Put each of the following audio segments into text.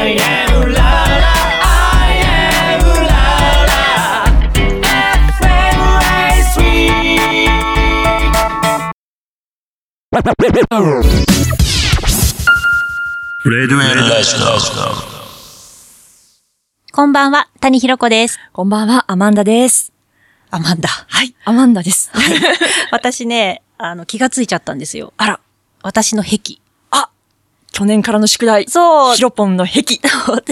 I am la la I am la la レデュエルラジこんばんは、谷ひろこです。こんばんは、アマンダです。アマンダ。はい。アマンダです。はい。私ね、あの、気がついちゃったんですよ。あら、私の癖。あ去年からの宿題。そうヒロポンの壁。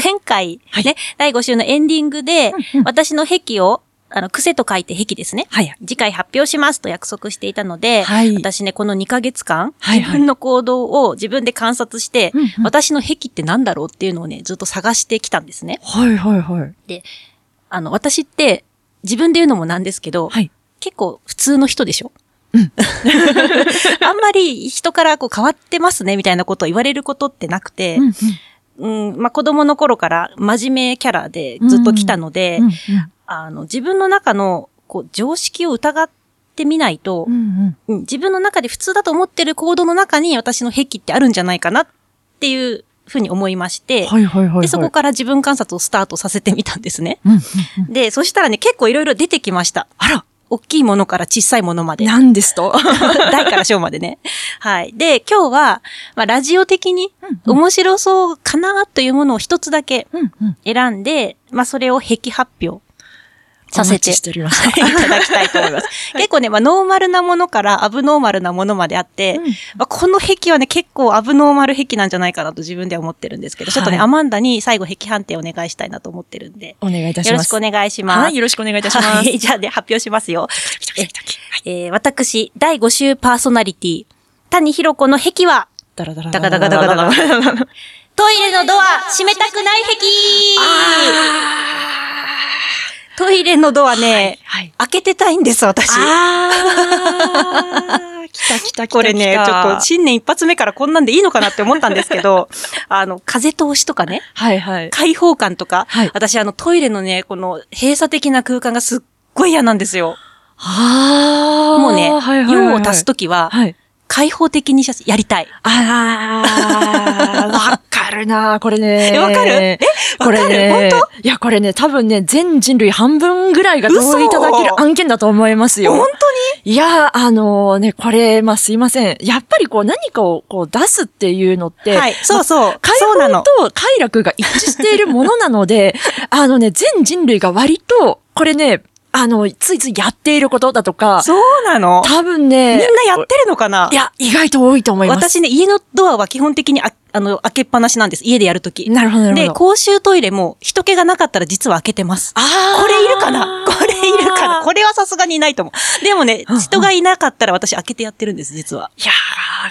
前回、はいね、第5週のエンディングで、うんうん私の癖を、あの、癖と書いて癖ですね。はい。次回発表しますと約束していたので、はい私ね、この2ヶ月間、はいはい自分の行動を自分で観察して、うんうん私の癖って何だろうっていうのをね、ずっと探してきたんですね。はいはいはい。で、あの、私って、自分で言うのもなんですけど、はい。結構普通の人でしょ？うん。あんまり人からこう変わってますねみたいなことを言われることってなくて、うんうん、まあ、子供の頃から真面目キャラでずっと来たので、うんあの、自分の中のこう常識を疑ってみないとう、ん。うん。自分の中で普通だと思ってる行動の中に私の癖ってあるんじゃないかなっていうふうに思いまして、はいはいはいはい。で、そこから自分観察をスタートさせてみたんですね。うんうんうん。で、そしたらね、結構いろいろ出てきました。あら、大きいものから小さいものまで。何ですと？大から小までね。はい。で、今日は、まあ、ラジオ的にうん面白そうかなというものを一つだけうんうん。選んで、まあ、それを壁発表させて。いただきたいと思います。結構ね、まあ、ノーマルなものからアブノーマルなものまであって、うんまあ、この壁はね、結構アブノーマル壁なんじゃないかなと自分では思ってるんですけど、ちょっとね、はいアマンダに最後壁判定お願いしたいなと思ってるんで、お願いいたします。よろしくお願いします。はい、よろしくお願いいたします。はい、じゃあね、発表しますよ。えー、私、第5週パーソナリティ、谷ひろ子の壁は、ダラダラダカダカダカダカ。トイレのドア、閉めたくない壁トイレのドアね、はい。開けてたいんです、私。あー、来た来た来た。これね、ちょっと新年一発目からこんなんでいいのかなって思ったんですけど、あの、風通しとかね、はいはい。開放感とか、はい私あのトイレのね、この閉鎖的な空間がすっごい嫌なんですよ。あー。もうね、はいはいはい用を足すときは、はい。開放的にやりたい。あー、わかるなこれね。えわかる？えこれね。わかる本いや、これね、多分ね、全人類半分ぐらいが同意いただける嘘案件だと思いますよ。本いや、あのね、これ、まあ、すいません。やっぱりこう、何かをこう出すっていうのって、はい、そうそう。開そうなの。放と快楽が一致しているものなので、あのね、全人類が割と、これね、あの、ついついやっていることだとか、そうなの？多分ね、みんなやってるのかな？いや、意外と多いと思います。私ね、家のドアは基本的にああの開けっぱなしなんです。家でやるとき。なるほど、なるほど。で、公衆トイレも人気がなかったら実は開けてます。あーこれいるかな？これいるかな？これはさすがにいないと思う。でもね人がいなかったら私開けてやってるんです、実は。いや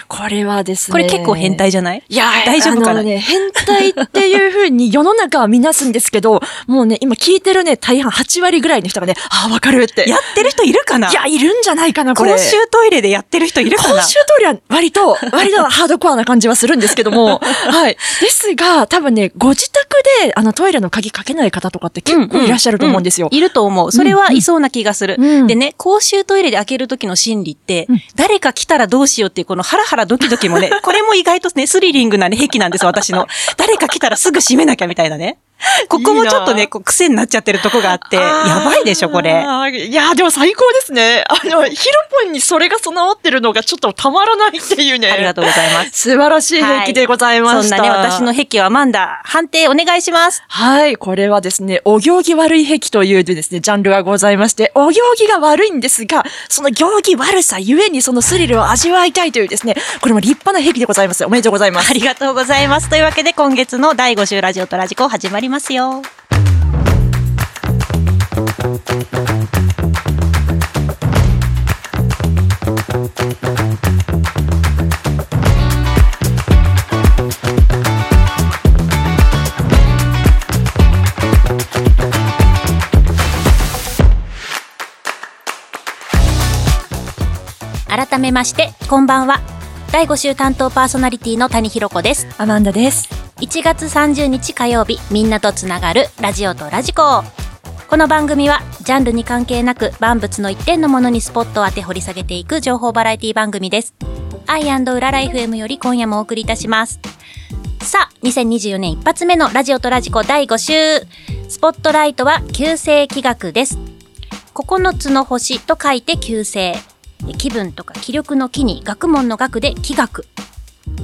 ー、これはですね。これ結構変態じゃない？いやー大丈夫かな？ね、変態っていう風に世の中は見なすんですけど、もうね、今聞いてるね、大半8割ぐらいの人がね、あー、わかるって。やってる人いるかな？いや、いるんじゃないかな、これ。公衆トイレでやってる人いるかな？公衆トイレは割と、割とハードコアな感じはするんですけども、はい。ですが、多分ね、ご自宅で、あの、トイレの鍵かけない方とかって結構いらっしゃると思うんですよ。ういると思う。それはいそうな気がする。うんでね、公衆トイレで開ける時の心理って、うん誰か来たらどうしようっていうこのハラハラドキドキもね、これも意外とね、スリリングなね、癖なんです、私の。誰か来たらすぐ閉めなきゃみたいなね。ここもちょっとね、こう癖になっちゃってるとこがあって、やばいでしょ、これ。いや、でも最高ですね。あの、ヒロポンにそれが備わってるのがちょっとたまらないっていうね。ありがとうございます。素晴らしい兵器でございました。そんなね、私の癖はマンダ、判定お願いします。はい、これはですね、お行儀悪い癖というですね、ジャンルがございまして、お行儀が悪いんですが、その行儀悪さゆえにそのスリルを味わいたいというですね、これも立派な癖でございます。おめでとうございますあ。りがとうございます。というわけで今月の第5週ラジオとラジコ始まりますよ。改めまして、こんばんは。第5週担当パーソナリティの谷ひろ子です。アマンダです。1月30日火曜日みんなとつながるラジオとラジコこの番組はジャンルに関係なく万物の一点のものにスポットを当て掘り下げていく情報バラエティ番組ですアイウララ FM より今夜もお送りいたしますさあ、2024年一発目のラジオとラジコ第5週。スポットライトは旧星気学です。9つの星と書いて旧星。え気分とか気力の気に学問の学で気学。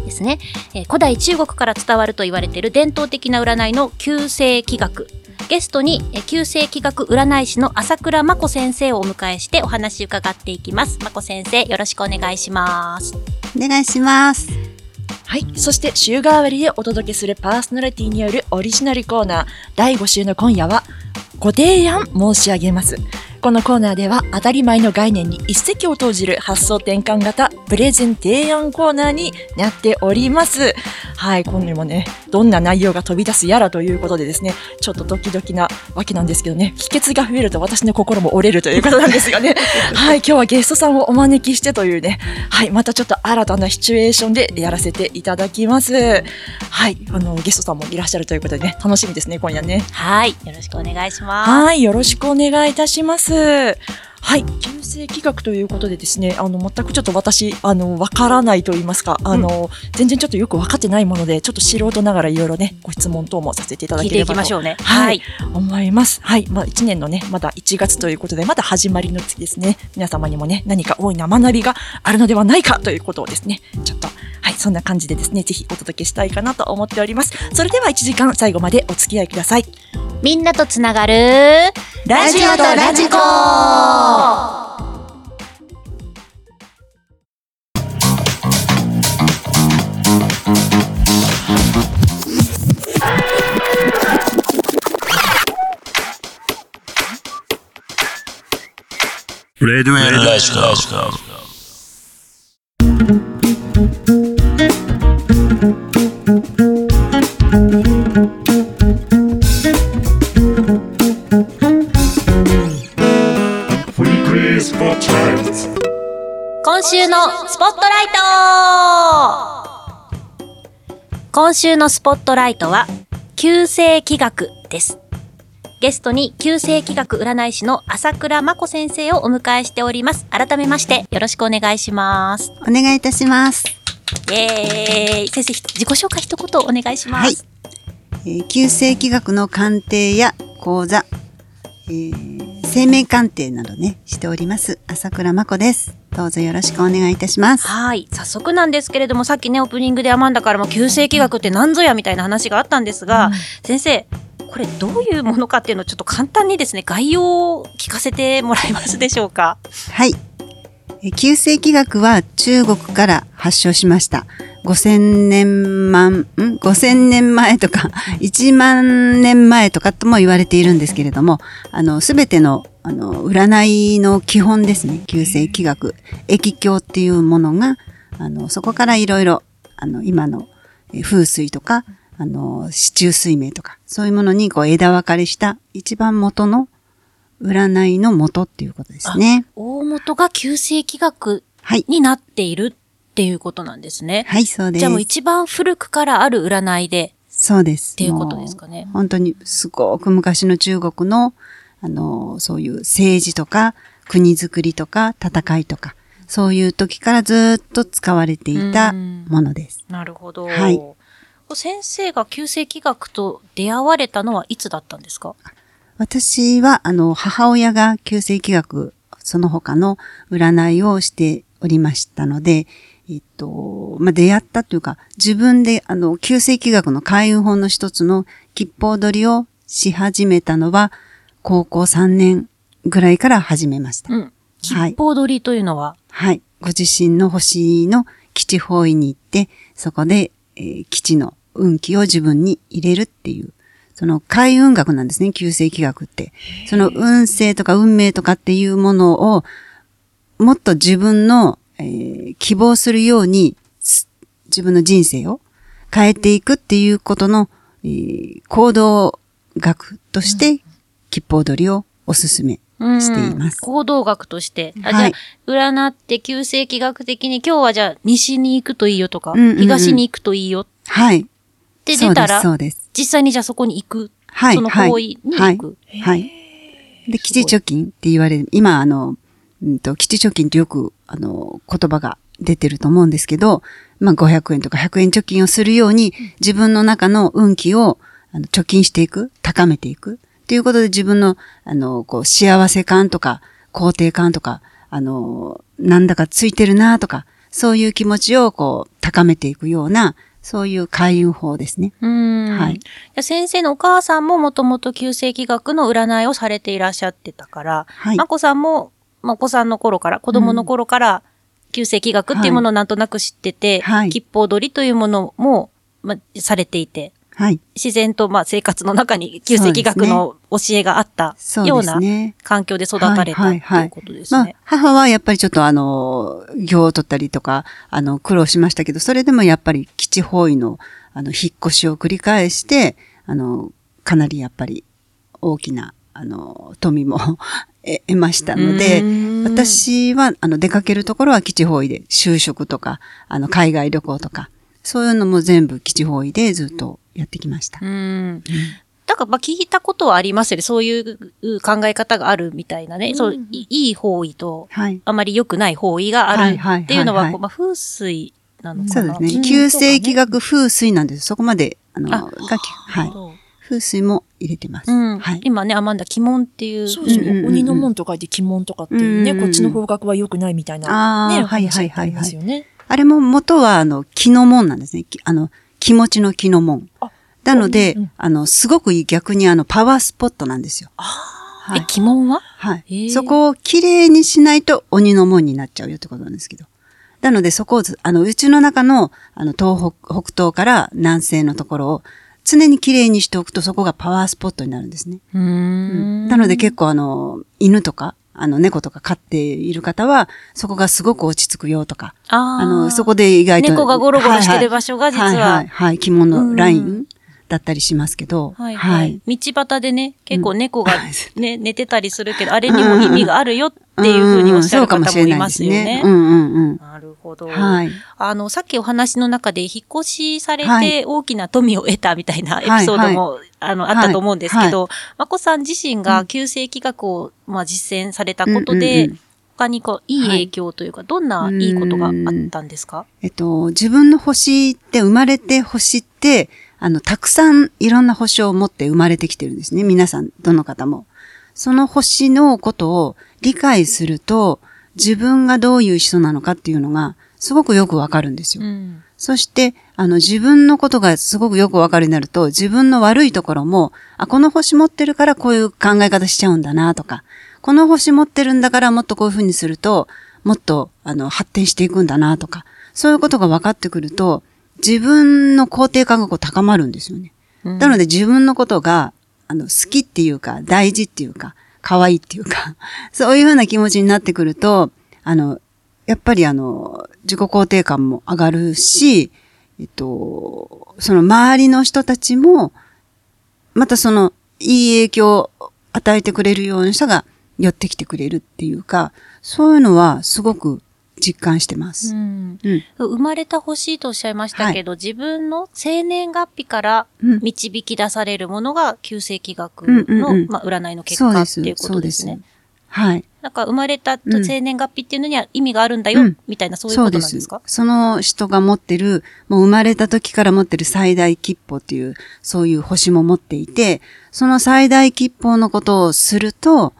ですね、えー古代中国から伝わると言われている伝統的な占いの旧星気学。ゲストに、えー旧星気学占い師の朝倉真子先生をお迎えしてお話伺っていきます。真子先生、よろしくお願いします。お願いします。はい。そして週替わりでお届けするパーソナリティによるオリジナルコーナー第5週の今夜はご提案申し上げます。このコーナーでは当たり前の概念に一石を投じる発想転換型プレゼン提案コーナーになっております。はい。今夜もね、どんな内容が飛び出すやらということでですね、ちょっとドキドキなわけなんですけどね、秘訣が増えると私の心も折れるということなんですよね。はい。今日はゲストさんをお招きしてというね、はい。またちょっと新たなシチュエーションでやらせていただきます。はい。あの、ゲストさんもいらっしゃるということでね、楽しみですね、今夜ね。はい。よろしくお願いします。はい。よろしくお願いいたします。はい。旧世企画ということでですね、あの、全くちょっと私、あの、わからないと言いますか、あの、全然ちょっとよくわかってないもので、ちょっと素人ながらいろいろね、ご質問等もさせていただ聞いていければときましょうね。はい。思います。はい。まあ、一年のね、まだ1月ということで、まだ始まりの月ですね。皆様にもね、何か大いな学びがあるのではないかということをですね、ちょっと、はい、そんな感じでですね、ぜひお届けしたいかなと思っております。それでは1時間最後までお付き合いください。みんなとつながるラジオとラジコレデュエルラジコ。週のスポットライト今週のスポットライトは、旧世気学です。ゲストに旧世気学占い師の朝倉真子先生をお迎えしております。改めましてよろしくお願いします。お願いいたします。イエーイ先生、ひ自己紹介一言お願いします。はいえー、旧世紀学の鑑定や講座、えー生命鑑定などね、しております。朝倉真子です。どうぞよろしくお願いいたします。はい。早速なんですけれども、さっきね、オープニングでアマンダからも旧世紀学って何ぞやみたいな話があったんですが、先生、これどういうものかっていうのをちょっと簡単にですね、概要を聞かせてもらえますでしょうか？はい。えー旧世紀学は中国から発祥しました。5000年万、ん ?5000 年前とか、1万年前とかとも言われているんですけれども、あの、すべての、あの、占いの基本ですね。旧世紀学。液経っていうものが、あの、そこからいろいろ、あの、今のえー風水とか、あの、四柱水明とか、そういうものにこう枝分かれした一番元の占いの元っていうことですね。大元が旧世紀学はい。になっているっていうことなんですね。はい、そうです。じゃあもう一番古くからある占いでそうです。っていうことですかね本当にすごく昔の中国の、あの、そういう政治とか、国づくりとか、戦いとか、そういう時からずっと使われていたものです。なるほど。はい先生が旧世紀学と出会われたのはいつだったんですか？私は、あの、母親が旧世紀学、その他の占いをしておりましたので、えっと、まあ、出会ったというか、自分で、あの、旧世紀学の開運本の一つの吉報取りをし始めたのは、高校3年ぐらいから始めました。うん。吉報取りというのは、はい。ご自身の星の基地方位に行って、そこで、えー基地の運気を自分に入れるっていう、その開運学なんですね、旧世紀学って。その運勢とか運命とかっていうものを、もっと自分の、えー希望するように、す自分の人生を変えていくっていうことの、えー行動学として、吉報取りをお勧めしています。行動学として。あはいじゃあ、占って旧世紀学的に今日はじゃあ西に行くといいよとか、うんうんうん東に行くといいよっはい。て出たら、そうです。実際にじゃあそこに行く。はい。その方位に行く。はい。はい。で、基地貯金って言われる、今、あの、うんと、基地貯金ってよく、あの、言葉が出てると思うんですけど、まあ500円とか100円貯金をするように、自分の中の運気をあの貯金していく、高めていく。っていうことで自分の、あの、こう、幸せ感とか、肯定感とか、あの、なんだかついてるなとか、そういう気持ちをこう、高めていくような、そういう開運法ですね。うん。はい先生のお母さんももともと旧世紀学の占いをされていらっしゃってたから、はいまこさんも、まあお子さんの頃から、子供の頃から、旧世紀学っていうものをなんとなく知ってて、はい吉報取りというものも、まあ、されていて、はい。自然とまあ生活の中に旧世紀学の教えがあったそうようなですね。環境で育たれたっていうことですまあね。、母はやっぱりちょっとあの、行を取ったりとか、あの、苦労しましたけど、それでもやっぱり基地方位の、あの、引っ越しを繰り返して、あの、かなりやっぱり大きな、あの、富も得得ましたので私は、あの、出かけるところは基地方位で、就職とか、あの、海外旅行とか、そういうのも全部基地方位でずっとやってきました。うん。だから、まあ、聞いたことはありますよね。そういう考え方があるみたいなね。そう、いいい方位と、はい。あまり良くない方位があるっていうのは、まあ、風水なのかな。そうですね。ん旧世紀学風水なんです。そこまで、あの、あがき、はい。風水も入れてます。うん。はい。今ね、アマンダ、鬼門っていう。そうですね。うんうんうん鬼の門と書いて鬼門とかっていうね、うんうんうんこっちの方角は良くないみたいな、ね、あーはいはいはいはい話あれも元は、あの、気の門なんですね。きあの、気持ちの気の門。あなので、うんうんあの、すごく逆にあの、パワースポットなんですよ。はえ、い。鬼門は？はい。そこをきれいにしないと鬼の門になっちゃうよってことなんですけど。なのでそこをず、あの、うちの中の、あの、東北、北東から南西のところを常にきれいにしておくとそこがパワースポットになるんですね。うーん。なので結構あの、犬とか、あの、猫とか飼っている方は、そこがすごく落ち着くよとか、あの、そこで意外と。猫がゴロゴロしてる場所が実ははいはい、はい、着物ラインだったりしますけど、はいはい。道端でね、結構猫が ね、寝てたりするけど、あれにも意味があるよっていうふうにおっしゃる方もいますよね。うんうん。うん。なるほど。はい。あの、さっきお話の中で引っ越しされはい。て大きな富を得たみたいなエピソードも、あの、あったと思うんですけど、まこさん自身が旧世紀学を、まあ、実践されたことで、うんうんうん。他にこう、いい影響というか、どんない。いことがあったんですか？えっと、自分の星って生まれて星って、あの、たくさんいろんな星を持って生まれてきてるんですね。皆さん、どの方も。その星のことを理解すると、自分がどういう人なのかっていうのが、すごくよくわかるんですよ。うん。そして、あの、自分のことがすごくよくわかるようになると、自分の悪いところも、あ、この星持ってるからこういう考え方しちゃうんだなとか、この星持ってるんだからもっとこういう風にすると、もっと、あの、発展していくんだなとか、そういうことが分かってくると、自分の肯定感がこう高まるんですよね。うんなので自分のことが、あの、好きっていうか、大事っていうか、可愛いっていうか、そういうふうな気持ちになってくると、あの、やっぱりあの、自己肯定感も上がるし、えっと、その周りの人たちも、またその、いい影響を与えてくれるような人が寄ってきてくれるっていうか、そういうのはすごく実感してます。うん。うん。生まれた星とおっしゃいましたけど、自分の生年月日からうん。導き出されるものが旧世紀学うんうんの、うん。まあ、占いの結果っていうことですね。はい。なんか生まれた生年月日っていうのには意味があるんだよ、うん。みたいなそういうことなんですか？その人が持ってる、もう生まれた時から持ってる最大吉報っていう、そういう星も持っていて、その最大吉報のことをすると、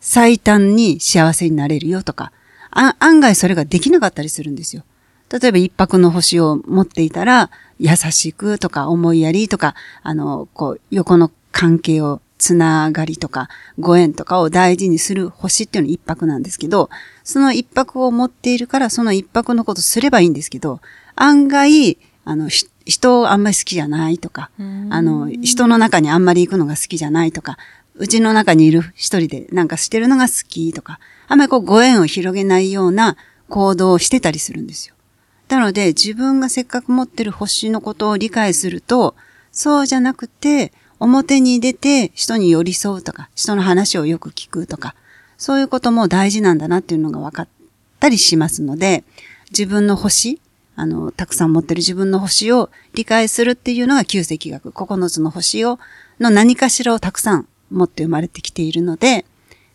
最短に幸せになれるよとか、あ案外それができなかったりするんですよ。例えば一泊の星を持っていたら、優しくとか思いやりとか、あの、こう、横の関係をつながりとか、ご縁とかを大事にする星っていうのは一泊なんですけど、その一泊を持っているから、その一泊のことすればいいんですけど、案外、あの、ひ人をあんまり好きじゃないとか、あの、人の中にあんまり行くのが好きじゃないとか、うちの中にいる一人でなんかしてるのが好きとか、あんまりこうご縁を広げないような行動をしてたりするんですよ。なので、自分がせっかく持ってる星のことを理解すると、そうじゃなくて、表に出て人に寄り添うとか、人の話をよく聞くとか、そういうことも大事なんだなっていうのが分かったりしますので、自分の星、あの、たくさん持ってる自分の星を理解するっていうのが旧世紀学、9つの星を、の何かしらをたくさん持って生まれてきているので、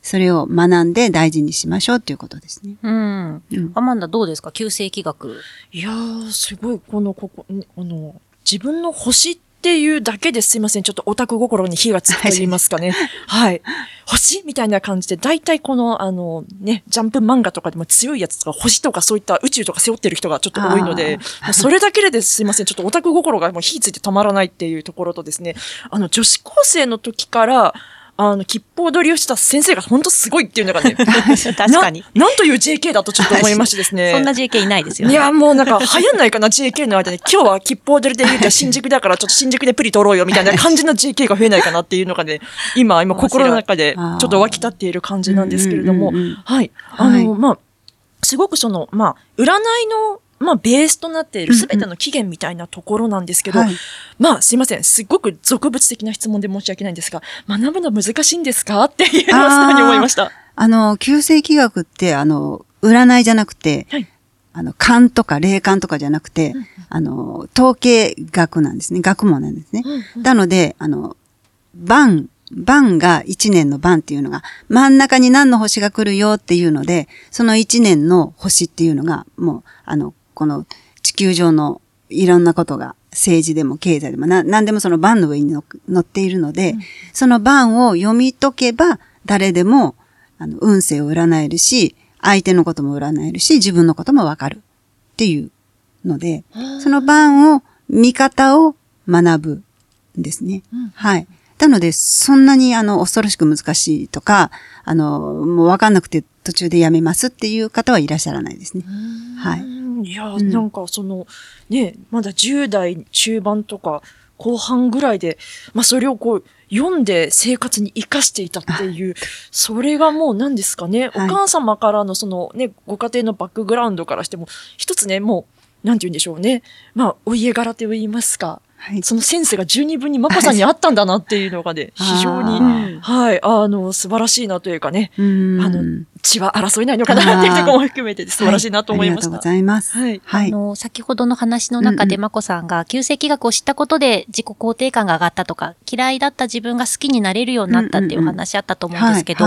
それを学んで大事にしましょうっていうことですね。うん。うんアマンダどうですか？旧世紀学。いやー、すごい、この、ここ、んあの、自分の星っていうだけですいません。ちょっとオタク心に火がつくと言いますかね。はい。星みたいな感じで、大体この、あの、ね、ジャンプ漫画とかでも強いやつとか、星とかそういった宇宙とか背負ってる人がちょっと多いので、それだけでですいません。ちょっとオタク心がもう火ついて止まらないっていうところとですね、あの、女子高生の時から、あの、吉報取りをした先生が本当すごいっていうのがね、確かに。な。なんという JK だとちょっと思いましてですね。そんな JK いないですよね。いや、もうなんか流行んないかな、JK の間に。今日は吉報出るで言うと新宿だから、ちょっと新宿でプリ取ろうよ、みたいな感じの JK が増えないかなっていうのがね、今、今心の中でちょっと湧き立っている感じなんですけれどもはい。あの、はいまあ、すごくその、まあ、占いの、まあ、ベースとなっているすべての起源みたいなところなんですけど、はいまあ、すいません。すっごく俗物的な質問で申し訳ないんですが、学ぶの難しいんですか？っていうのを素直に思いました。あの、旧世紀学って、あの、占いじゃなくて、はいあの、勘とか霊感とかじゃなくて、あの、統計学なんですね。学問なんですね。なので、あの、晩、晩が一年の晩っていうのが、真ん中に何の星が来るよっていうので、その一年の星っていうのが、もう、あの、この地球上のいろんなことが、政治でも経済でも、な、何でもその晩の上に乗乗っているので、その晩を読み解けば、誰でも、あの、運勢を占えるし、相手のことも占えるし、自分のこともわかるっていうので、その晩を、見方を学ぶんですね。はい。なので、そんなにあの、恐ろしく難しいとか、あの、もうわかんなくて途中でやめますっていう方はいらっしゃらないですね。はい。うんいや、んなんかその、ね、まだ10代中盤とか後半ぐらいで、まあそれをこう、読んで生活に活かしていたっていう、それがもう何ですかね、はいお母様からのそのね、ご家庭のバックグラウンドからしても、一つね、もう、なんて言うんでしょうね。まあ、お家柄と言いますか。はい。そのセンスが十二分にマコさんにあったんだなっていうのがね、非常に、あはい、あの、素晴らしいなというかね、うん。あの、血は争えないのかなっていうところも含めて素晴らしいなと思いました。はありがとうございます。はい。はい。あの、先ほどの話の中で、うんうん。まこさんが、旧世紀学を知ったことで自己肯定感が上がったとか、嫌いだった自分が好きになれるようになったっていうお話あったと思うんですけど、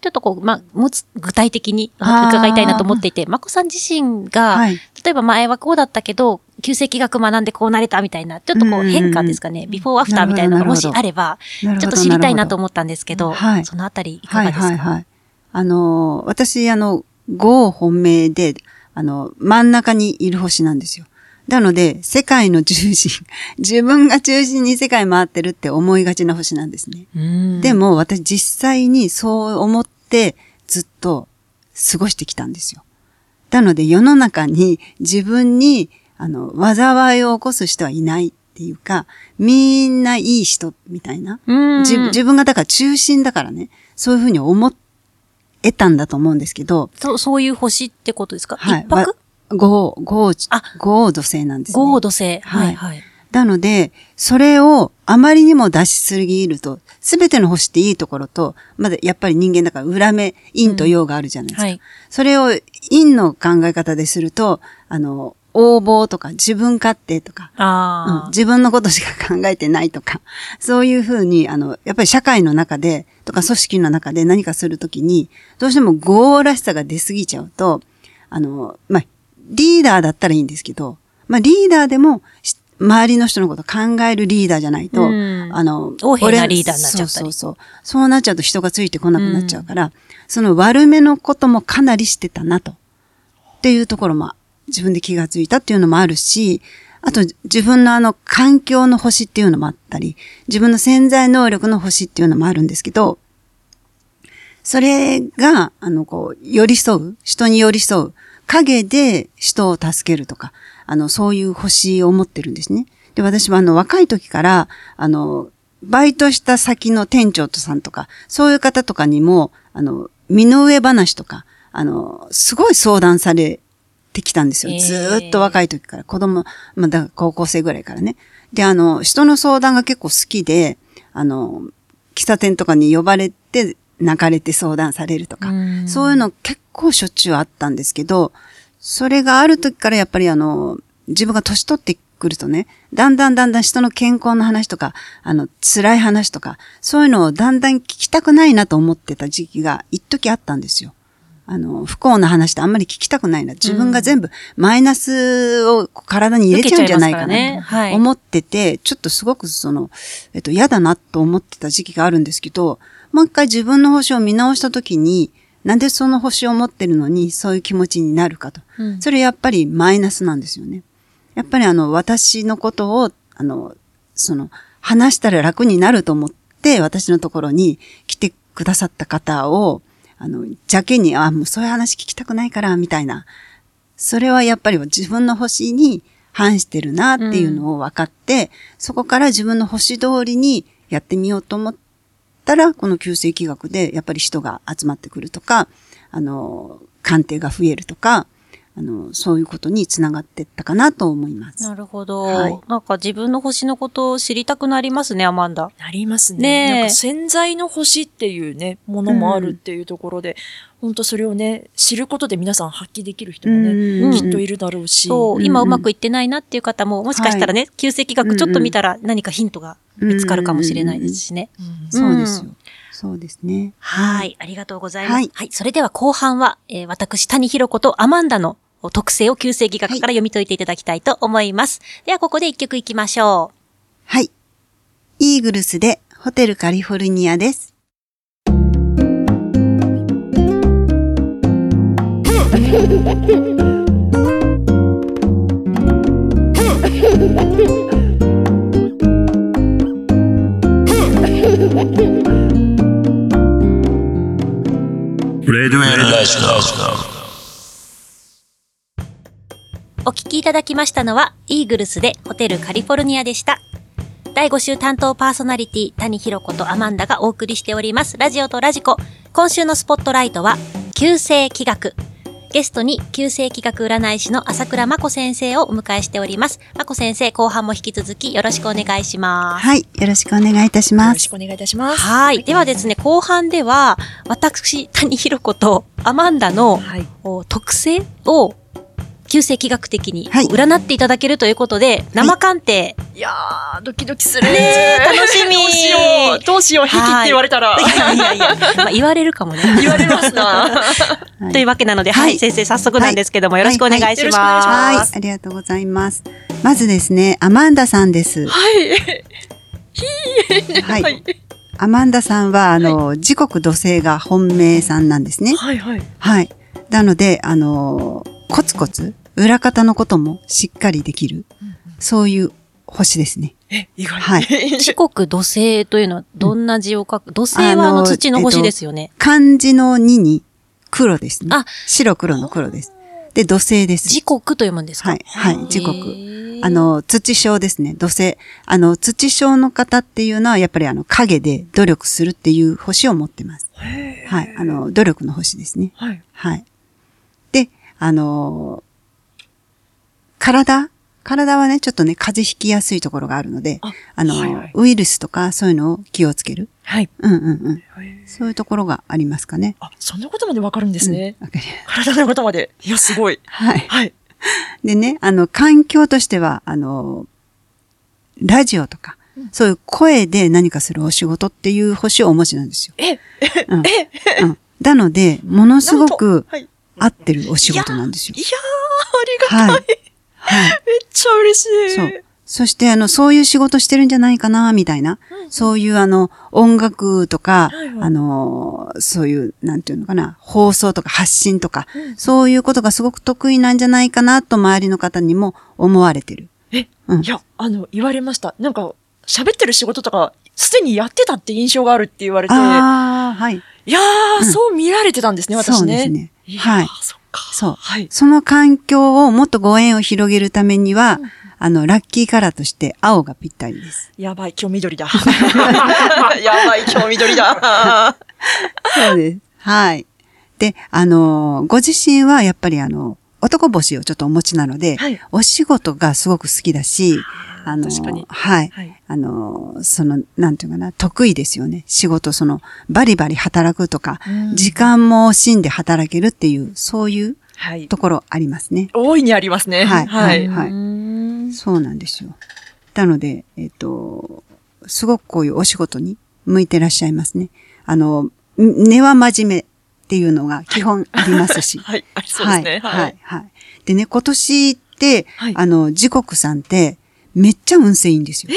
ちょっとこう、まあ、もつ、具体的に伺いたいなと思っていて、まこさん自身が、はい。例えば前はこうだったけど、旧世紀学学んでこうなれたみたいな、ちょっとこううんうんうん変化ですかね、ビフォーアフターみたいなのがもしあれば、ちょっと知りたいなと思ったんですけど、はいそのあたりいかはいがですか、はいはい。あの、私、あの、5本命で、あの、真ん中にいる星なんですよ。なので、世界の中心、自分が中心に世界回ってるって思いがちな星なんですね。うんでも、私実際にそう思ってずっと過ごしてきたんですよ。なので、世の中に自分に、あの、災いを起こす人はいないっていうか、みんないい人みたいな。うん自自分がだから中心だからね、そういうふうに思えたんだと思うんですけど、そう、そういう星ってことですか、はい。一泊？五、五、あ五土星なんですね。合土星。はいはいはい。なので、それをあまりにも出しすぎると、すべての星っていいところと、まだやっぱり人間だから裏目、陰と陽があるじゃないですか。はい。それを陰の考え方ですると、あの、横暴とか自分勝手とか、うん自分のことしか考えてないとか、そういうふうに、あの、やっぱり社会の中で、とか組織の中で何かするときに、どうしても業らしさが出すぎちゃうと、あの、まあ、リーダーだったらいいんですけど、まあ、リーダーでも、し周りの人のこと考えるリーダーじゃないと、うんあの、横柄な俺リーダーになっちゃったりそうそうそう。そうなっちゃうと人がついてこなくなっちゃうから、その悪めのこともかなりしてたなと。っていうところも自分で気がついたっていうのもあるし、あと自分のあの環境の星っていうのもあったり、自分の潜在能力の星っていうのもあるんですけど、それが、あの、こう、寄り添う、人に寄り添う、影で人を助けるとか、あの、そういう星を持ってるんですね。で、私はあの、若い時から、あの、バイトした先の店長とさんとか、そういう方とかにも、あの、身の上話とか、あの、すごい相談されてきたんですよ。ずーっと若い時から、子供、まあ、だから高校生ぐらいからね。で、あの、人の相談が結構好きで、あの、喫茶店とかに呼ばれて、泣かれて相談されるとか、うんそういうの結構しょっちゅうあったんですけど、それがある時からやっぱりあの、自分が年取ってくくるとね、だんだんだんだん人の健康の話とか、あの、辛い話とか、そういうのをだんだん聞きたくないなと思ってた時期が一時あったんですよ。あの、不幸な話ってあんまり聞きたくないな。自分が全部マイナスを体に入れちゃうんじゃないかなと思ってて、ちょっとすごくその、えっと、嫌だなと思ってた時期があるんですけど、もう一回自分の星を見直した時に、なんでその星を持ってるのにそういう気持ちになるかと。うんそれやっぱりマイナスなんですよね。やっぱりあの、私のことを、あの、その、話したら楽になると思って、私のところに来てくださった方を、あの、邪気に、あ、もうそういう話聞きたくないから、みたいな。それはやっぱり自分の星に反してるなっていうのを分かって、そこから自分の星通りにやってみようと思ったら、この旧世紀学でやっぱり人が集まってくるとか、あの、鑑定が増えるとか、あの、そういうことにつながってったかなと思います。なるほど、はいなんか自分の星のことを知りたくなりますね、アマンダ。なりますね。ねえなんか潜在の星っていうね、ものもあるっていうところで、本当それをね、知ることで皆さん発揮できる人もね、うんきっといるだろうし。そう、うん今うまくいってないなっていう方も、もしかしたらね、旧世紀学ちょっと見たら何かヒントが見つかるかもしれないですしね。うんそうですよ。そうですね。はい、ありがとうございます。ははいい、それでは後半は、えー私、谷弘子とアマンダの特性を旧世紀学から読み解いていただきたいと思います。では、ここで一曲いきましょう。はい。イーグルスでホテルカリフォルニアです。レドウェルラジお聞きいただきましたのは、イーグルスでホテルカリフォルニアでした。第5週担当パーソナリティ、谷弘子とアマンダがお送りしております、ラジオとラジコ。今週のスポットライトは、旧世気学。ゲストに、旧世紀学占い師の朝倉真子先生をお迎えしております。真子先生、後半も引き続きよろしくお願いします。はい。よろしくお願いいたしよます。ろしくお願いいたします。はい。ではですね、後半では、私、谷弘子とアマンダの、はい。お特性を、旧世紀学的にはい占っていただけるということで、生鑑定、いやー、ドキドキする。ねえ楽しみどうしよう。どうしよう、引きって言われたら。いやいやいや、まあ、言われるかもね。言われますな。は いというわけなので、はい、はい先生、早速なんですけども、よろしくお願いしはいよろしくお願いしま。ますはい。ありがとうございます。まずですね、アマンダさんです。はい。はい。はい。アマンダさんは、あの、時刻土星が本命さんなんですね。はい。はい。はい。なので、あの、コツコツ、裏方のこともしっかりできる、そういう星ですね。え、意外。はい 四国土星というのはどんな字を書く、土星はあの土の星ですよね。漢字の2に黒ですね。あ白黒の黒です。で、土星です。時刻と読むんですか？はい、はい、時刻。あ、の、土症ですね、土星。あの、土症の方っていうのは、やっぱりあの、影で努力するっていう星を持ってます。はい、あの、努力の星ですね。はい。はい。で、あの体体はね、ちょっとね、風邪ひきやすいところがあるので、ああの、はいはいウイルスとかそういうのを気をつける。はい。うんうんうん。そういうところがありますかね。あ、そんなことまでわかるんですね。うん体のことまで。いや、すごい。はい。はい。でね、あの、環境としては、あの、ラジオとか、そういう声で何かするお仕事っていう星をお持ちなんですよ。え、うん。うん。なので、ものすごく合ってるお仕事なんですよ。やー、ありがたい。はい。はい。めっちゃ嬉しい。そう。そして、あの、そういう仕事してるんじゃないかな、みたいな。そういう、あの、音楽とか、はいはいあの、そういう、なんていうのかな、放送とか発信とか、そういうことがすごく得意なんじゃないかな、と周りの方にも思われてる。え、うんいや、あの、言われました。なんか、喋ってる仕事とか、すでにやってたって印象があるって言われて、いああ、はい。やー、そう見られてたんですね、私ね。そうですねいやーはいそ。そうはい。その環境をもっとご縁を広げるためには、あの、ラッキーカラーとして青がぴったりです。やばい、今日緑だ。やばい、今日緑だ。そうです。はい。で、あの、ご自身はやっぱりあの、男星をちょっとお持ちなので、はいお仕事がすごく好きだし、あの、はい。はいあの、その、なんていうかな、得意ですよね。仕事、その、バリバリ働くとか、うん時間も惜しんで働けるっていう、そういうはい。ところありますね。大いにありますね。はいはい。はいそうなんですよ。なので、えっ、と、すごくこういうお仕事に向いてらっしゃいますね。あの、ん根は真面目っていうのが基本ありますし。はい、ありそうですね。はい、はい、はい。でね、今年って、はいあの、時刻さんって、めっちゃ運勢いいんですよ。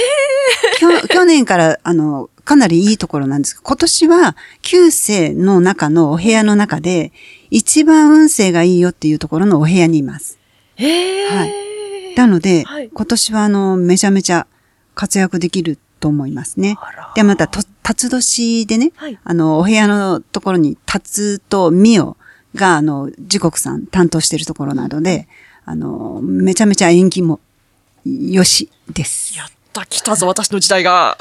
きょ去年から、あの、かなりいいところなんですけど、今年は、旧世の中のお部屋の中で、一番運勢がいいよっていうところのお部屋にいます。へー。はいなので、はい今年はあの、めちゃめちゃ活躍できると思いますね。で、また、と、辰年でね、はいあの、お部屋のところに、辰とミオが、あの、時刻さん担当しているところなので、あの、めちゃめちゃ演技も、よしです。やった、来たぞ、私の時代が。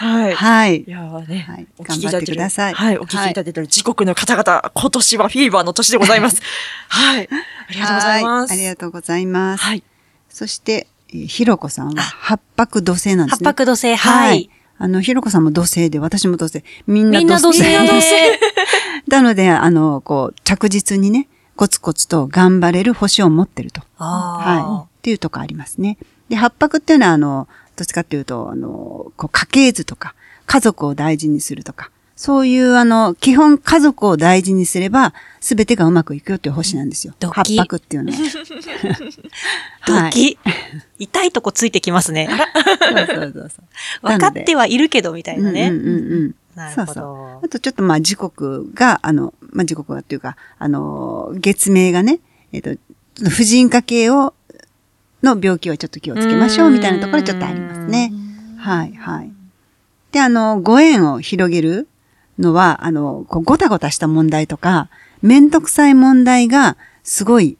はい。はいい。やーね、はい頑張ってくださいはい、お聞きいただいてる時刻の方々、今年はフィーバーの年で ございます。はい。ありがとうございます。はいありがとうございます。はい。そして、えーひろこさんは八白土星なんですね。八白土星はいあの、ひろこさんも土星で、私も土星。みんなみんな土星。なので、あの、こう、着実にね、コツコツと頑張れる星を持ってると。はい。っていうとこありますね。で、八白っていうのは、あの、どっちかっていうと、あの、こう、家系図とか、家族を大事にするとか、そういう、あの、基本家族を大事にすれば、すべてがうまくいくよっていう星なんですよ。ドキ八白っていうのは。ドキ。痛いとこついてきますね。そうそうそうそう。分かってはいるけど、みたいなね。うんうんうんうん。なるほどそうそう。あとちょっとまあ時刻が、あの、まあ時刻がっていうか、あの、月明がね、えっ、と、婦人科系を、の病気をちょっと気をつけましょうみたいなところちょっとありますね。はい、はい。で、あの、ご縁を広げるのは、あの、こうごたごたした問題とか、めんどくさい問題がすごい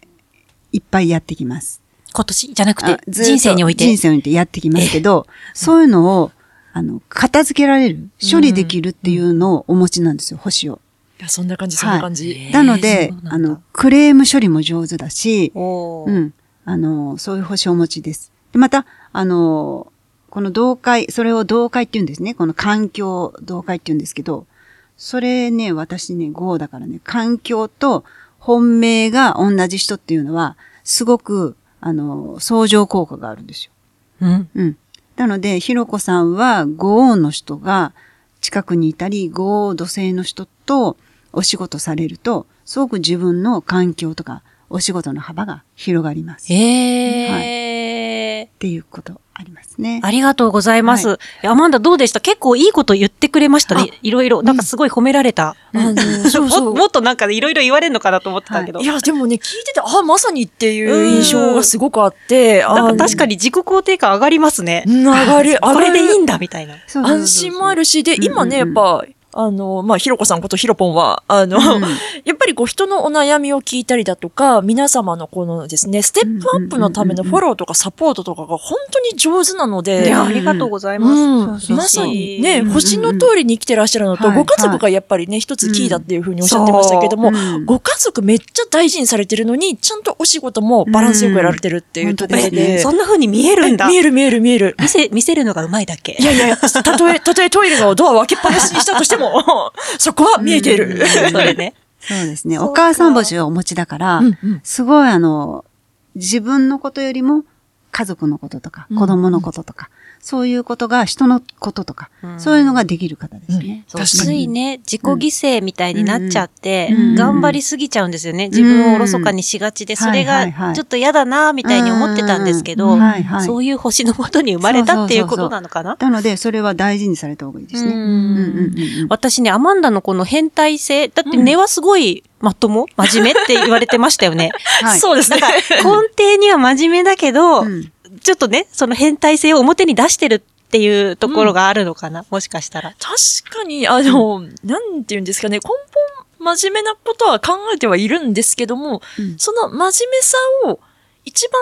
いっぱいやってきます。今年じゃなくて人生において？人生においてやってきますけど、そういうのを、あの、片付けられる、処理できるっていうのをお持ちなんですよ、星を。いや、そんな感じ、そんな感じ。はいなのであの、クレーム処理も上手だし、うん。あの、そういう星をお持ちです。でまた、あの、この同解、それを同解って言うんですね。この環境同解って言うんですけど、それね、私ね、5だからね、環境と本命が同じ人っていうのは、すごく、あの、相乗効果があるんですよ。うん。うん。なので、ひろこさんは、五王の人が近くにいたり、五王土星の人とお仕事されると、すごく自分の環境とか、お仕事の幅が広がります。っえー。ていうことありますね。ありがとうございます。はいやアマンダどうでした？結構いいこと言ってくれましたね。いろいろ。なんかすごい褒められた。うそ もう。もっとなんかいろいろ言われるのかなと思ってたけど。いや、でもね、聞いてて、あ、まさにっていう印象がすごくあって、なんか確かに、に自己肯定感上がりますね。上がる、これでいいんんだみたいな。安心もあるし、で、うん今ね、やっぱ、あの、まあ、ひろこさんことひろぽんは、あの、うん やっぱりこう人のお悩みを聞いたりだとか、皆様のこのですね、ステップアップのためのフォローとかサポートとかが本当に上手なので、いや、ありがとうございます。まさにね、うん星の通りに生きてらっしゃるのと、はいご家族がやっぱりね、一つキーだっていうふうにおっしゃってましたけども、うんご家族めっちゃ大事にされてるのに、ちゃんとお仕事もバランスよくやられてるっていうところで、そんな風に見えるんだ。見える見える見える。見せ、見せるのがうまいだけ？いやいや、たとえ、たとえトイレのドアを開けっぱなしにしたとしても、そこは見えている。それね。そうですね。お母さん星をお持ちだから、うんうんすごいあの、自分のことよりも家族のこととか、子供のこととか、そういうことが人のこととか、うん。そういうのができる方ですね。ついね、自己犠牲みたいになっちゃって、うん頑張りすぎちゃうんですよね。自分をおろそかにしがちで、うん。それがちょっと嫌だな、みたいに思ってたんですけどうん、はいはい。そういう星のもとに生まれたっていうことなのかな？なので、それは大事にされた方がいいですね。私ね、アマンダのこの変態性、だって根はすごいまとも真面目って言われてましたよね。はい。そうですね。根底には真面目だけど、うんちょっとね、その変態性を表に出してるっていうところがあるのかな、もしかしたら。確かに、あの、なんて言うんですかね、根本真面目なことは考えてはいるんですけども、うん。その真面目さを一番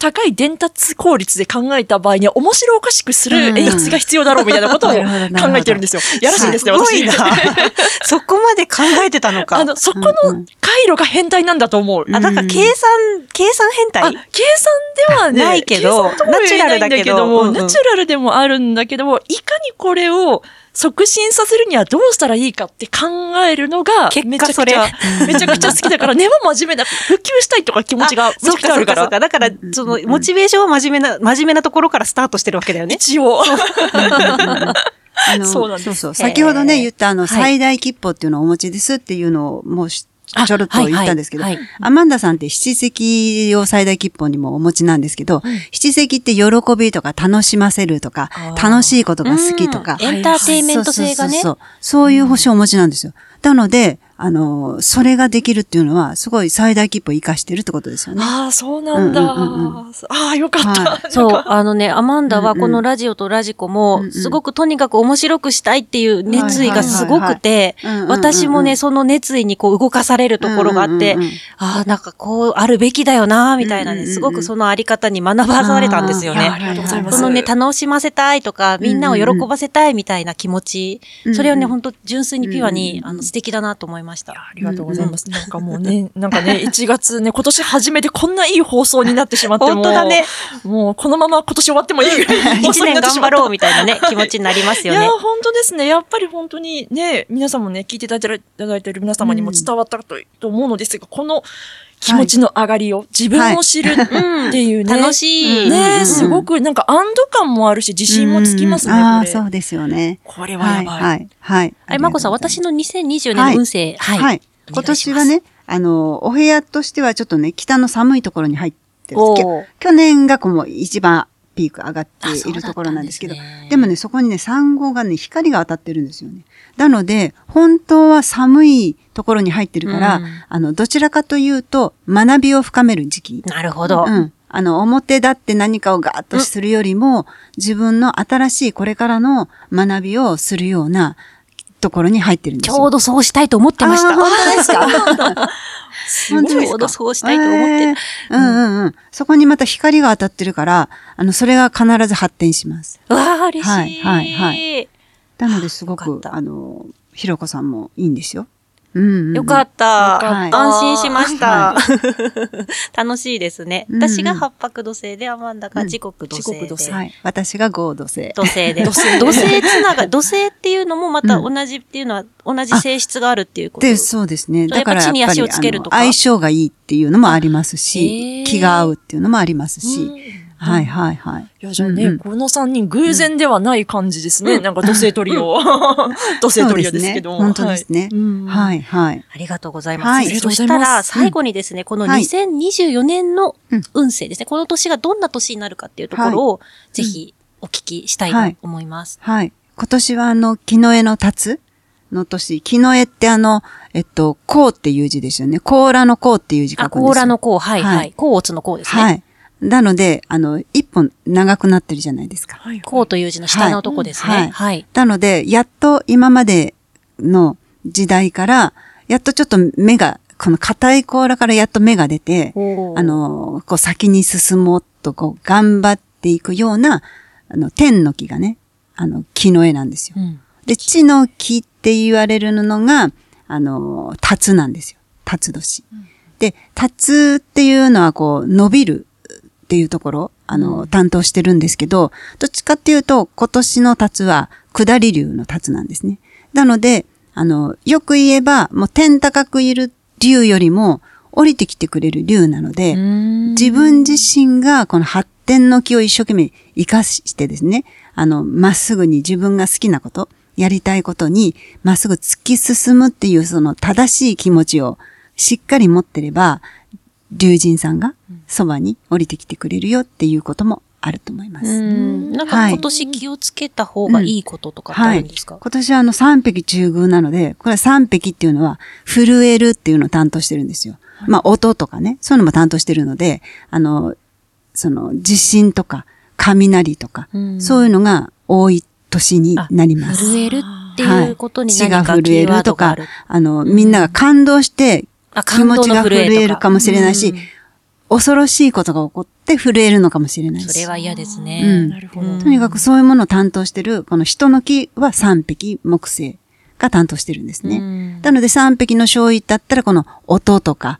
高い伝達効率で考えた場合には面白おかしくする演出が必要だろうみたいなことを考えてるんですよ。やらしいですね、私。すごいな。そこまで考えてたのか。あの、そこうんのうん回路が変態なんだと思う。んあ、だから計算、計算変態？あ、計算ではね、ないけどナチュラルだけどナチュラルでもあるんだけども、いかにこれを促進させるにはどうしたらいいかって考えるのが、結果めちゃくちそれゃ、めちゃくちゃ好きだから、根は真面目な、普及したいとか気持ちがめちゃそうかくちゃあるから。そうかそうか。だから、その、モチベーションは真面目な、真面目なところからスタートしてるわけだよね。一応。そうなんですそうそう。先ほどね、言ったあの、はい最大切符っていうのをお持ちですっていうのをもうちょろっと言ったんですけど、はい。はいアマンダさんって七石を最大切符にもお持ちなんですけど、七石って喜びとか楽しませるとか楽しいことが好きとか、うん。エンターテインメント性がね。そうそうそうそう。そういう星をお持ちなんですよ。なので、あの、それができるっていうのは、すごい最大切符を活かしてるってことですよね。ああ、そうなんだ。うんうんうんああ、よかった。はそう、あのね、アマンダはこのラジオとラジコうんもう、ん。すごくとにかく面白くしたいっていう熱意がすごくて私もね、その熱意にこう動かされるところがあってうんうんうんうん、ああ、なんかこうあるべきだよな、みたいなね、すごくそのあり方に学ばされたんですよね。あ。りがとうございます。そのね、楽しませたいとか、みんなを喜ばせたいみたいな気持ち、うんそれをね、本当純粋にピュアにう、んあの、素敵だなと思いました。ありがとうございます。なんかもうね、なんかね、1月ね、今年初めてこんないい放送になってしまっても本当だね。もうこのまま今年終わってもいいぐらいの 放一送にな年頑ってしまった。張ろうみたいなね、気持ちになりますよねいや、。本当ですね。やっぱり本当にね、皆さんもね、聞いていただいてるいただいている皆様にも伝わったと,、と思うのですが、この気持ちの上がりを、自分を知るっていうね。楽しい。ね、すごくなんか安堵感もあるし、自信もつきますね、うんああ。そうですよね。これははい、やばい。はい、はい。あれ、まこさん、私の2024年の運勢、はい。はい。今年はね、あの、お部屋としてはちょっとね、北の寒いところに入ってる去年がこう一番ピーク上がっているところなんですけど、でもね、そこにね、産後がね、光が当たってるんですよね。なので、本当は寒いところに入ってるから、うんあの、どちらかというと、学びを深める時期。なるほど。うん。あの、表立って何かをガーッとするよりも、自分の新しいこれからの学びをするようなところに入ってるんですよ。ちょうどそうしたいと思ってました。本当ですか？ちょうどそうしたいと思ってえーうんうんうん。そこにまた光が当たってるから、あの、それが必ず発展します。うわあ、嬉しい。はいはいはいなのですごく、あの、ひろこさんもいいんですよ。うん、うん。よかった。はい安心しました。は 楽しいですね。うんうん私が八白土星で、アマンダが時刻土星で。時刻土星はい。私が合土星。土星で。土 土星星つなが土星っていうのもまたうん同じっていうのは、同じ性質があるっていうことで、そうですね。だからやっぱり、やっぱ地に足をつけるとか相性がいいっていうのもありますへしー、気が合うっていうのもありますし。はいはいはい。いや、じゃあね、うんうんこの三人偶然ではない感じですね。なんか土星トリオ。土星トリオですけども。ね本当ですねはいうんはいはい。ありがとうございます。はいそしたら、最後にですね、このはい2024年のうん運勢ですね、この年がどんな年になるかっていうところを、ぜひお聞きしたいと思います。はい。今年はあの、木の絵の立つの年。木の絵ってあの、えっと、甲っていう字ですよね。甲羅の甲っていう字書あ、くんですよ。甲羅の甲、はいははいい。甲乙の甲ですね。はい。なので、あの、一本長くなってるじゃないですか。はい甲という字の下のとこですね。はいはい。なので、やっと今までの時代から、やっとちょっと目が、この硬い甲羅からやっと目が出て、あ、の、こう先に進もうと、こう頑張っていくような、あの、天の木がね、あの、木の絵なんですよ。うん。で、地の木って言われるのが、あの、辰なんですよ。辰年。で、辰っていうのはこう、伸びるっていうところ、あの、担当してるんですけど、どっちかっていうと、今年の辰は、下り流の辰なんですね。なので、あの、よく言えば、もう天高くいる竜よりも、降りてきてくれる竜なので、自分自身がこの発展の気を一生懸命活かしてですね、あの、まっすぐに自分が好きなこと、やりたいことに、まっすぐ突き進むっていうその正しい気持ちをしっかり持ってれば、竜神さんがそばに降りてきてくれるよっていうこともあると思います。うん。なんはいか今年気をつけた方がいいこととかってあはい。るんですか、今年はあの三匹中宮なので、これは三匹っていうのは、震えるっていうのを担当してるんですよ。まあ音とかね、そういうのも担当してるので、あの、その地震とか雷とか、うんそういうのが多い年になります。震えるっていうことに血が何か震えキーワーるとかドがある。、あの、みんなが感動してあ気持ちが震えるかもしれないしうん、恐ろしいことが起こって震えるのかもしれないし。それは嫌ですね。うんなるほど。うんとにかくそういうものを担当してる、この人の木は三匹木星が担当してるんですね。うんなので三匹の勝利だったらこの音とか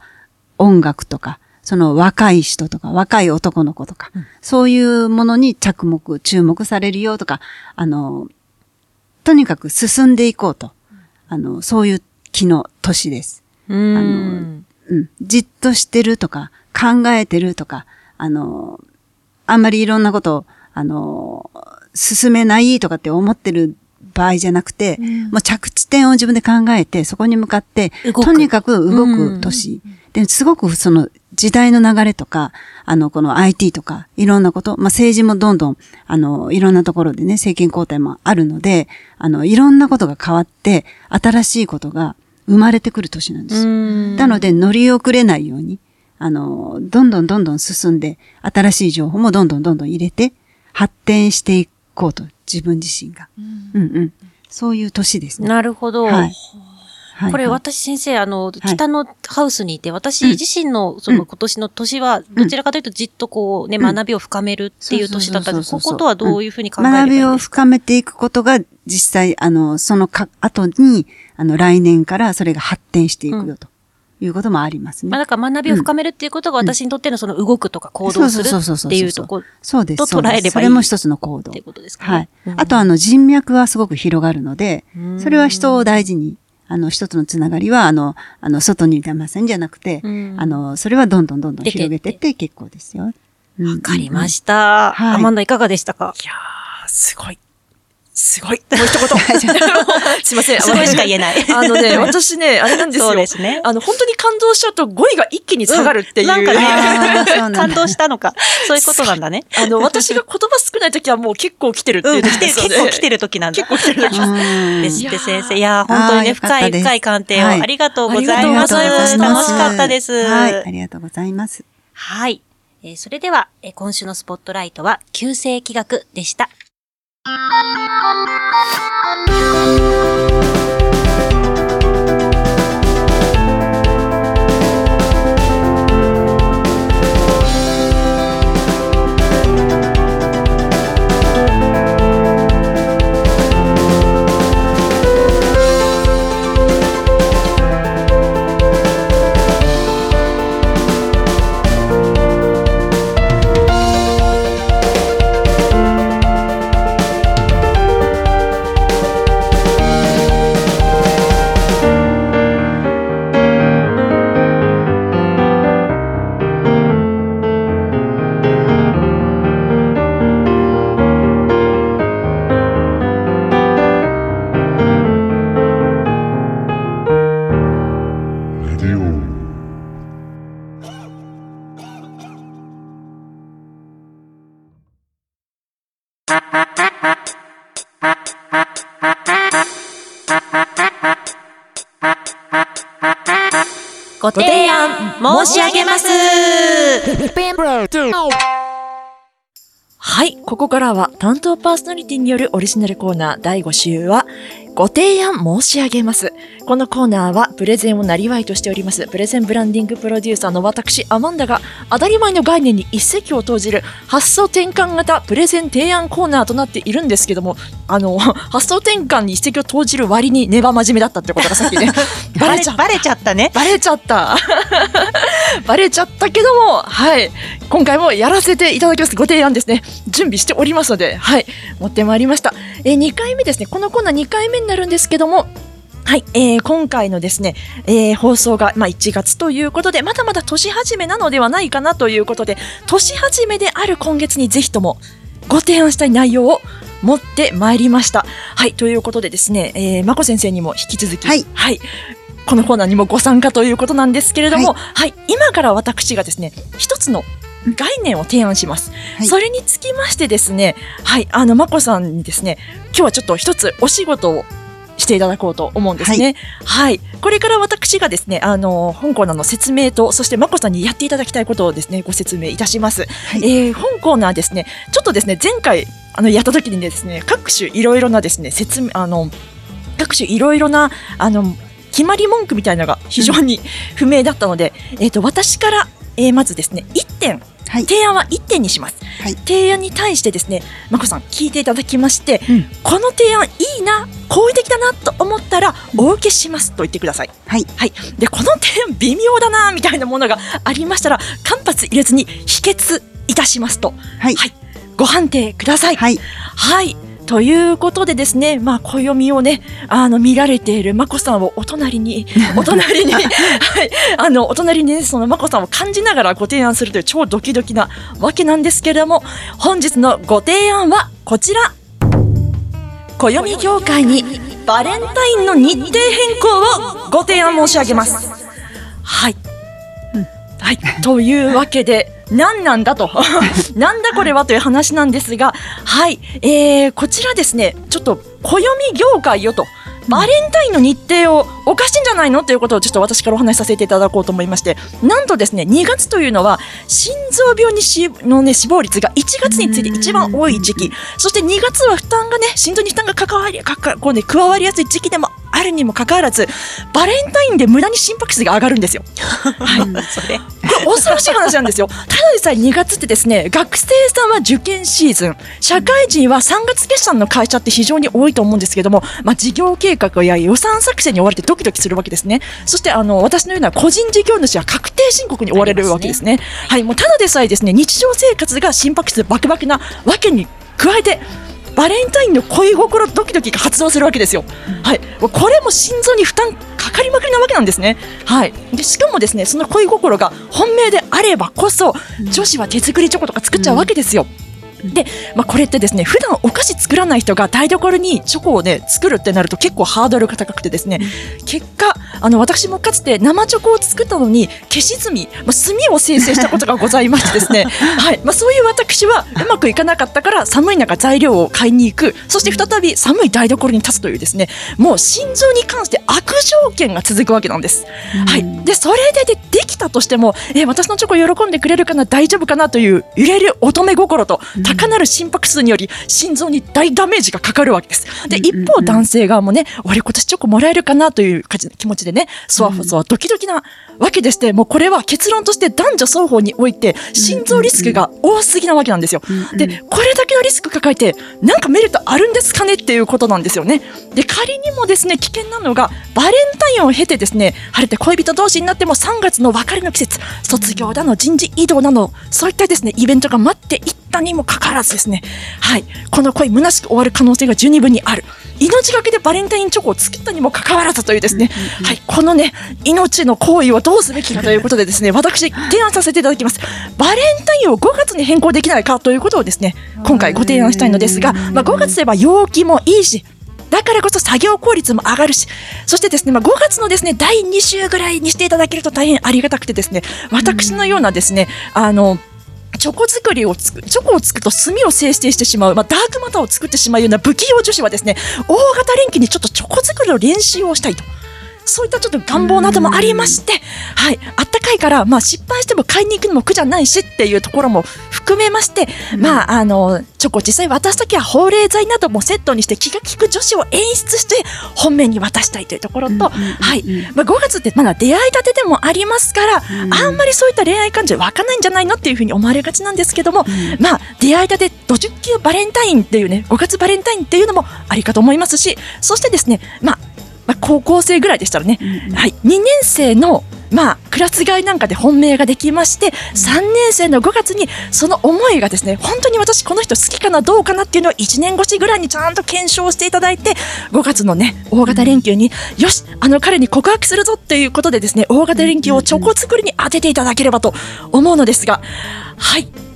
音楽とか、その若い人とか若い男の子とか、そういうものに着目、注目されるよとか、あの、とにかく進んでいこうと。あの、そういう気の年です。うん。うん。じっとしてるとか、考えてるとか、あの、あんまりいろんなことを、あの、進めないとかって思ってる場合じゃなくて、もう着地点を自分で考えて、そこに向かって、とにかく動く年。で、すごくその時代の流れとか、あの、この IT とか、いろんなこと、まあ、政治もどんどん、あの、いろんなところでね、政権交代もあるので、あの、いろんなことが変わって、新しいことが生まれてくる年なんですよ。なので乗り遅れないように、あの、どんどんどんどん進んで、新しい情報もどんどんどんどん入れて、発展していこうと、自分自身が。うんうん。そういう年ですね。なるほど。はいはいこれはい私先生、あの、い北のハウスにいて、私うん自身のその今年の年は、どちらかというとじっとこうね、うん学びを深めるっていう年だったんです。こことはどういうふうに考えればいい学びをんですか？深めていくことが、実際、あの、そのか、後に、あの、来年からそれが発展していくよ、ということもありますね。まあ、だから学びを深めるっていうことが私にとってのその動くとか行動するそうそうそうそうそうっていうところそうです。と捉えればいいそれも一つの行動っていう。ことですかね。はい。うんあと、あの、人脈はすごく広がるので、それは人を大事に、あの、一つのつながりは、あの、あの、外に出ませんじゃなくて、うんあの、それはどんどんどんどん広げていって結構ですよ。わわかりました。はいアマンダいかがでしたか？いやー、すごい。すごい。もう一言。すいません。すごいしか言えないあのね、私ね、あれなんですよ。そうですねあの、本当に感動しちゃうと語彙が一気に下がるっていう。なん なんね、だ感動したのか。そういうことなんだね。あの、私が言葉少ない時はもう結構来てるっていう時来てる、ですので結構来てる時なんだ。結構来てる時うんですって先生。いやー、本当にね、深い深い鑑定をはいありがとうございます。ありがとうございます楽しかったです。はい、ありがとうございます。はい。えーそれでは、えー今週のスポットライトは、旧世気学でした。レご提案申し上げます。はい、ここからは担当パーソナリティによるオリジナルコーナー第5週はご提案申し上げます。このコーナーはプレゼンをなりわいとしておりますプレゼンブランディングプロデューサーの私アマンダが当たり前の概念に一石を投じる発想転換型プレゼン提案コーナーとなっているんですけども、あの、発想転換に一石を投じる割にネバ真面目だったってことがさっきね、バレちゃった。バレちゃったね。バレちゃった。バレちゃったけども、はい。今回もやらせていただきます。ご提案ですね。準備しておりますので、はい。持ってまいりました。えー、2回目ですね。このコーナー2回目になるんですけども、はい、えー今回のですね、えー放送が、まあ、1月ということで、まだまだ年始めなのではないかなということで、年始めである今月にぜひともご提案したい内容を持ってまいりました。はい、ということでですね、えー、まこ先生にも引き続き、はいこのコーナーにもご参加ということなんですけれども、はい、今から私がですね、一つの概念を提案します。はいそれにつきましてですね、はい、あの、まこさんにですね、今日はちょっと一つお仕事をしていただこうと思うんですね。はい。これから私がですね、あの、本コーナーの説明と、そしてまこさんにやっていただきたいことをですね、ご説明いたします。いえー本コーナーですね、ちょっとですね、前回、あの、やった時にですね、各種いろいろなですね、説明、あの、各種いろいろな、あの、決まり文句みたいなのが非常に不明だったので、えっ、と、私から、えーまずですね、1点、はい。提案は1点にします。はい提案に対してですね、まこさん聞いていただきまして、うんこの提案いいな、好意的だなと思ったら、お受けしますと言ってください。はい。はい。で、この提案微妙だな、みたいなものがありましたら、間髪入れずに否決いたしますと。はい。はい。ご判定ください。はい。はい。ということでですね、まあ、暦をね、あの、見られているまこさんをお隣に、お隣に、はい、あの、お隣にね、そのまこさんを感じながらご提案するという超ドキドキなわけなんですけれども、本日のご提案はこちら。暦業界にバレンタインの日程変更をご提案申し上げます。はい。はい。というわけで、何なんだと。なんだこれはという話なんですが、はい。えー、こちらですね、ちょっと、暦業界よと。バレンタインの日程をおかしいんじゃないの？ということをちょっと私からお話しさせていただこうと思いまして、なんとですね、2月というのは、心臓病にしのね、死亡率が1月について一番多い時期、そして2月は負担がね、心臓に負担が関わり、かかこうね、加わりやすい時期でもあるにもかかわらず、バレンタインで無駄に心拍数が上がるんですよ。はい。それ。恐ろしい話なんですよ。ただでさえ2月ってですね、学生さんは受験シーズン、社会人は3月決算の会社って非常に多いと思うんですけれども、まあ、事業計画や予算作成に追われてドキドキするわけですね。そして、あの、私のような個人事業主は確定申告に追われるわけですね。はい、もうただでさえですね、日常生活が心拍数バクバクなわけに加えて、バレンタインの恋心ドキドキが発動するわけですよ。はい。これも心臓に負担かかりまくりなわけなんですね。はい。で、しかもですね、その恋心が本命であればこそ、女子は手作りチョコとか作っちゃうわけですよ。で、まあ、これってですね、普段お菓子作らない人が台所にチョコをね、作るってなると結構ハードルが高くてですね、結果、あの、私もかつて生チョコを作ったのに、消し炭、まあ、炭を生成したことがございましてですね、はい。まあ、そういう私はうまくいかなかったから、寒い中材料を買いに行く、そして再び寒い台所に立つというですね、もう心臓に関して悪条件が続くわけなんです。はい。で、それででできたとしても、えー私のチョコ喜んでくれるかな、大丈夫かなという揺れる乙女心と、高なる心拍数により心臓に大ダメージがかかるわけです。で、一方男性側もね、俺今年チョコもらえるかなという感じ気持ちでね、そわそわドキドキなわけでして、もうこれは結論として男女双方において心臓リスクが多すぎなわけなんですよ。で、これだけのリスク抱えて、なんかメリットあるんですかねっていうことなんですよね。で、仮にもですね、危険なのが、バレンタインを経てですね、晴れて恋人同士になっても3月の別れの季節、卒業だの、人事異動など、そういったですね、イベントが待っていったにもかかわらずですね、はい、この恋虚しく終わる可能性が十二分にある。命がけでバレンタインチョコを作ったにもかかわらずというですね、はい、このね、命の行為をどうすべきかということでですね、私、提案させていただきます。バレンタインを5月に変更できないかということをですね、今回ご提案したいのですが、まあ、5月といえば陽気もいいし、だからこそ作業効率も上がるし、そしてですね、まあ、5月のですね、第2週ぐらいにしていただけると大変ありがたくてですね、私のようなですね、あの、チョコ作りをつく、チョコをつくと炭を生成してしまう、まあ、ダークマターを作ってしまうような不器用女子はですね、大型連休にちょっとチョコ作りの練習をしたいと。そういったちょっと願望などもありまして、はい、あったかいから、まあ失敗しても買いに行くのも苦じゃないしっていうところも含めまして、まああの、チョコ実際渡すときは保冷剤などもセットにして気が利く女子を演出して本命に渡したいというところと、はい、まあ5月ってまだ出会いたてでもありますから、あんまりそういった恋愛感情湧かないんじゃないのっていうふうに思われがちなんですけども、まあ出会いたてド直球バレンタインっていうね、5月バレンタインっていうのもありかと思いますし、そしてですね、まあまあ、高校生ぐらいでしたらね、はい、2年生の、まあ、クラス替えなんかで本命ができまして、3年生の5月にその思いがですね、本当に私この人好きかなどうかなっていうのを1年越しぐらいにちゃんと検証していただいて、5月のね、大型連休に、よし、あの彼に告白するぞっていうことでですね、大型連休をチョコ作りに当てていただければと思うのですが、はい。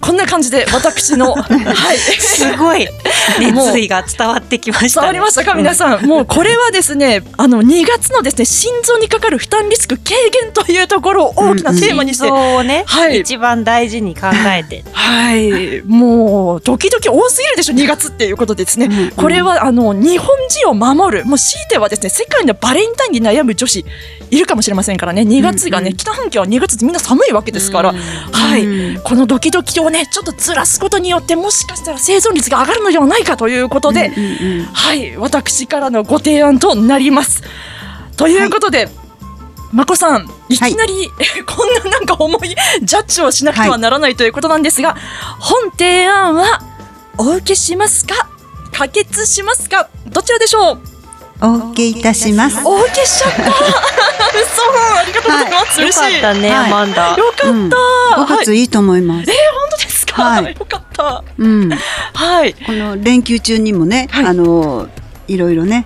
こんな感じで私の、はい。すごい 熱意が伝わってきました、ね。伝わりましたか皆さん。もうこれはですね、あの、2月のですね、心臓にかかる負担リスク軽減というところを大きなテーマにして、心臓をね、はい一番大事に考えて。はい。もう、ドキドキ多すぎるでしょ、2月っていうことでですね。これは、あの、日本人を守る、もう強いてはですね、世界のバレンタインに悩む女子、いるかもしれませんからね。2月がね、北半球は2月ってみんな寒いわけですから、はい。このドキドキをね、ちょっとずらすことによって、もしかしたら生存率が上がるのではないかということで、はい。私からのご提案となります。ということで、まこさん、いきなり、こんななんか重いジャッジをしなくてはならないということなんですが、本提案はお受けしますか？可決しますか？どちらでしょう？お受けいたします。お受けしちゃった。嘘。ありがとうございます、よ嬉しい。かったね、はい。アマンダ。よかった、5はい。月いいと思います。えはい。よかった。うん。はい。この連休中にもね、はい。あの、いろいろね、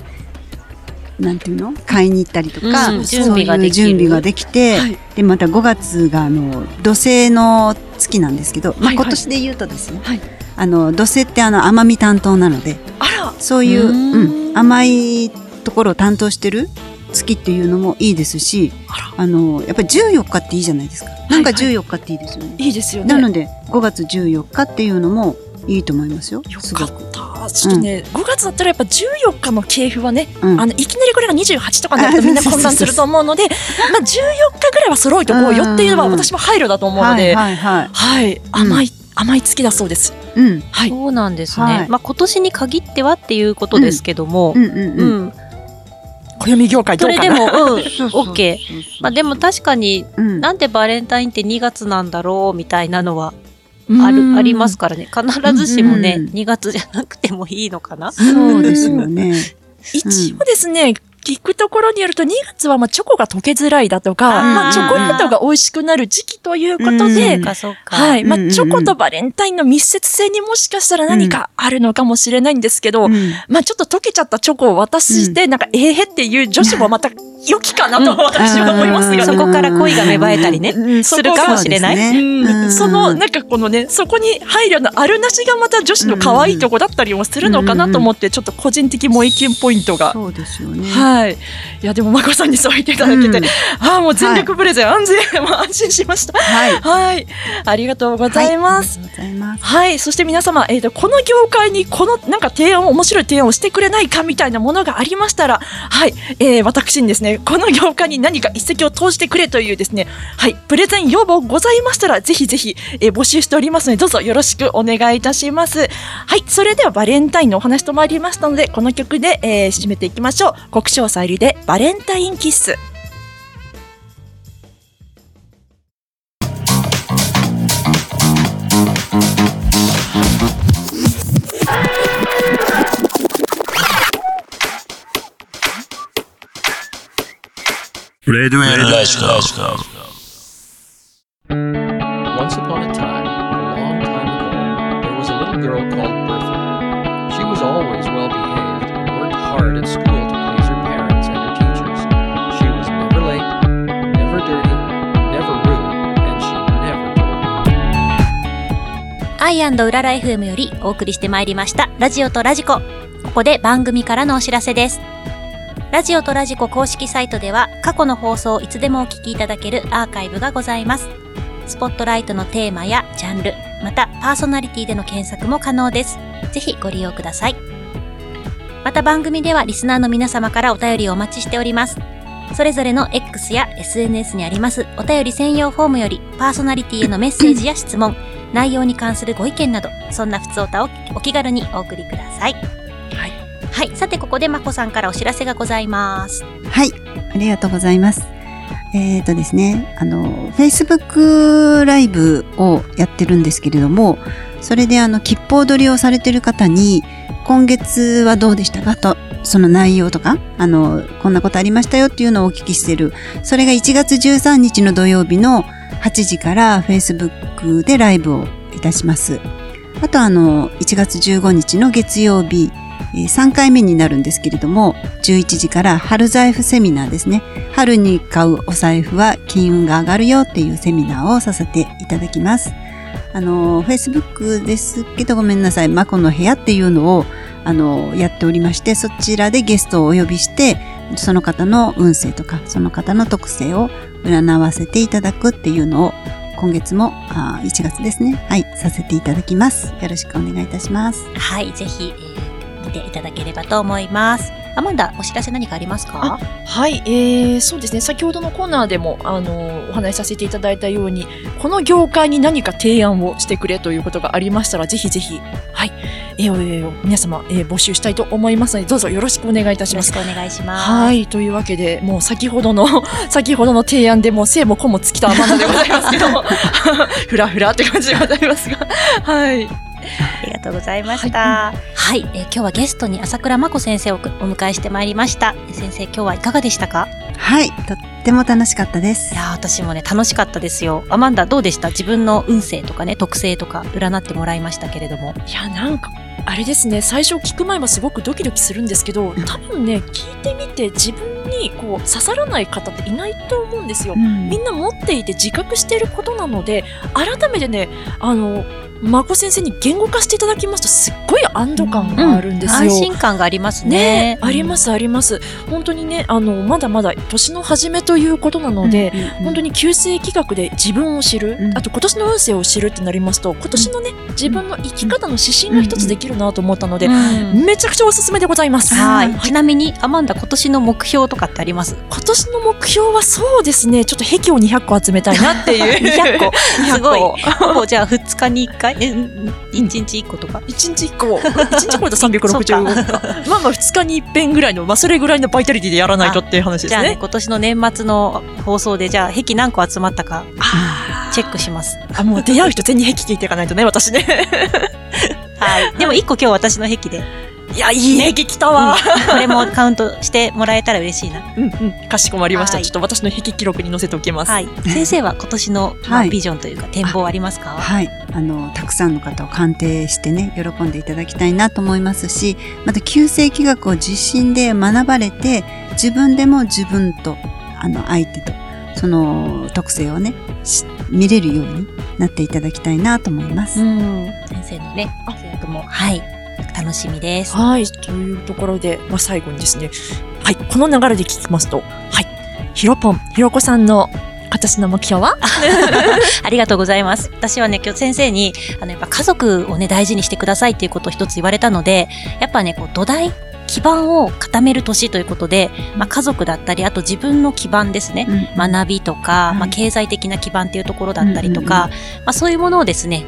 なんていうの？買いに行ったりとか、うん。そう準備ができる。いう準備ができて、はい。で、また5月が、あの、土星の月なんですけど、まあ、はいはい。今年で言うとですね、はい。あの、土星ってあの、甘み担当なので、あら。そういう、ううん。ん、甘いところを担当してる月っていうのもいいですし、あの、やっぱり14日っていいじゃないですか。なんかはいはい14日っていいですよね。いいですよね。なので、5月14日っていうのもいいと思いますよ。よ。かった。ちょっとね、5月だったらやっぱ14日の系譜はね、うんあのいきなりこれが28とかになるとみんな混乱すると思うので、まあ14日ぐらいは揃えておこうよっていうのはうん私も配慮だと思うのはいで、はい、はいはい。甘い、甘い月だそうです。うん。はい。そうなんですね。はいまあ今年に限ってはっていうことですけども、うんうんううん。ん。暦業界どそうれかなでも、うん、OK。まあでも確かにうん。なんでバレンタインって2月なんだろうみたいなのはうんある、ありますからね。必ずしもね、うん2月じゃなくてもいいのかなそうですよね。一応ですね、聞くところによると2月はまあチョコが溶けづらいだとか、まあチョコレートが美味しくなる時期ということうんで、そうか、そうか。はい。まあ、チョコとバレンタインの密接性にもしかしたら何かあるのかもしれないんですけど、うん。まあ、ちょっと溶けちゃったチョコを渡して、なんか、ええへっていう女子もまた良きかなと私は思いますがそね。こから恋が芽生えたりねうんするかもしれない。そうですねうん。その、なんかこのね、そこに配慮のあるなしがまた女子の可愛いとこだったりもするのかなと思って、ちょっと個人的も意見ポイントが。そうですよね。はい。いや、でも、まこさんにそう言っていただけて、うんああ、もう全力プレゼン、安全、もう安心しました。はい。はい。ありがとうございます。ありがとうございます。はい。そして皆様、えっ、と、この業界にこの、なんか提案を、面白い提案をしてくれないかみたいなものがありましたら、はい。えー、私にですね、この業界に何か一石を投じてくれというですね、はい。プレゼン要望ございましたら、ぜひぜひ、えー募集しておりますので、どうぞよろしくお願いいたします。はい。それではバレンタインのお話と参りましたので、この曲で、えー締めていきましょう。国さゆりでバレンタインキッス。レッドエンライスカ。アイうらら FM よりお送りしてまいりました、ラジオとラジコ。ここで番組からのお知らせです。ラジオとラジコ公式サイトでは過去の放送をいつでもお聞きいただけるアーカイブがございます。スポットライトのテーマやジャンル、またパーソナリティでの検索も可能です。ぜひご利用ください。また番組ではリスナーの皆様からお便りをお待ちしております。それぞれの X や SNS にありますお便り専用フォームよりパーソナリティへのメッセージや質問、内容に関するご意見など、そんな普通歌をお気軽にお送りください。はい。はい。さて、ここでまこさんからお知らせがございます。はい。ありがとうございます。えっ、とですね、あの、Facebook ライブをやってるんですけれども、それであの、切符踊りをされてる方に、今月はどうでしたかと、その内容とか、あの、こんなことありましたよっていうのをお聞きしてる。それが1月13日の土曜日の8時から Facebook でライブをいたします。あとあの、1月15日の月曜日、3回目になるんですけれども、11時から春財布セミナーですね。春に買うお財布は金運が上がるよっていうセミナーをさせていただきます。あの、Facebook ですけどごめんなさい、マコの部屋っていうのを、あの、やっておりまして、そちらでゲストをお呼びして、その方の運勢とか、その方の特性を占わせていただくっていうのを、今月も、あ1月ですね。はい、させていただきます。よろしくお願いいたします。はい。ぜひ、えー見ていただければと思います。アマンダ、お知らせ何かありますか？はい、えー、そうですね。先ほどのコーナーでも、あの、お話しさせていただいたように、この業界に何か提案をしてくれということがありましたら、ぜひぜひ、はい、えー、えー皆様、えー募集したいと思いますので、どうぞよろしくお願いいたしますよろし。くお願いします。はい。というわけで、もう先ほどの、先ほどの提案でもう生も子も尽きたままでございますけども、ふらふらって感じでございますが、はい。ありがとうございました。はい、えー今日はゲストに朝倉真子先生をお迎えしてまいりました。えー先生、今日はいかがでしたか？はい、とっっても楽しかったです。い。やー私もね楽しかったですよ。アマンダどうでした？自分の運勢とかね特性とか占ってもらいましたけれども。いや、なんか、あれですね、最初聞く前はすごくドキドキするんですけど、多分ね、聞いてみて自分にこう刺さらない方っていないと思うんですよ。みんな持っていて自覚していることなので、改めてね、あの、まこ先生に言語化していただきますと、すっごい安堵感があるんですよ。安心感がありますね。ねありますあります。本当にね、あの、まだまだ年の初めということなので、本当に旧世紀学で自分を知る、うん。あと今年の運勢を知るってなりますと、今年のね、自分の生き方の指針が一つできるなと思ったので、うん。めちゃくちゃおすすめでございます。はい。ちなみにアマンダ今年の目標とかってあります？今年の目標はそうですね、ちょっと壁を200個集めたいなっていう。200個。200すごい。じゃあ2日に1回え1日1個とか？1日1個。1日1個だと365個か。まあまあ2日に一遍ぐらいの、まあそれぐらいのバイタリティでやらないとっていう話で じゃあねすね。今年の年末の放送でじゃあ壁何個集まったかチェックしますあ、もう出会う人全に壁聞いていかないとね、私ね。はいでも1個今日私の壁でいや、いい壁来たわ。これもカウントしてもらえたら嬉しいな。うんうん、かしこまりました。はい。ちょっと私の壁記録に載せておきます。はい。先生は今年の、まあはい。ビジョンというか展望ありますか？はい。あの、たくさんの方を鑑定してね、喜んでいただきたいなと思いますし、また、旧世紀学を実心で学ばれて、自分でも自分と、あの、相手と、その特性をね、し見れるようになっていただきたいなと思います。うん。先生のね活躍も。はい楽しみですはい。というところで、まあ、最後にですね、はい。この流れで聞きますと、はい。ひろぽん、ひろこさんの今年の目標は？ありがとうございます。私はね、今日先生に、あの、やっぱ家族をね、大事にしてくださいっていうことを一つ言われたので、やっぱね、こう、土台、基盤を固める年ということで、まあ、家族だったり、あと自分の基盤ですね。うん学びとか、はいまあ、経済的な基盤っていうところだったりとか、まあ、そういうものをですね、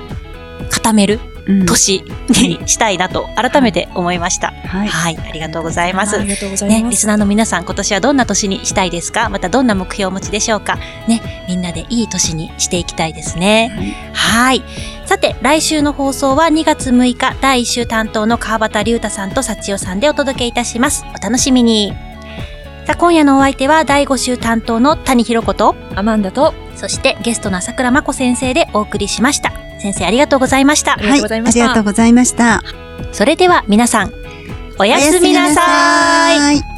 固めるうん年にしたいなと改めて思いました。はい。はい、ありがとうございます。ありがとうございね、ます。リスナーの皆さん、今年はどんな年にしたいですか？またどんな目標をお持ちでしょうか？ね、みんなでいい年にしていきたいですね。はい。さて、来週の放送は2月6日、第1週担当の川端龍太さんと幸代さんでお届けいたします。お楽しみに。さあ、今夜のお相手は第5週担当の谷弘子と、アマンダと、そしてゲストの朝倉真子先生でお送りしました。先生ありがとうございましたあ。りがとうございましたはい、ありがとうございました。それでは皆さん、おやすみなさい。おやすみなさい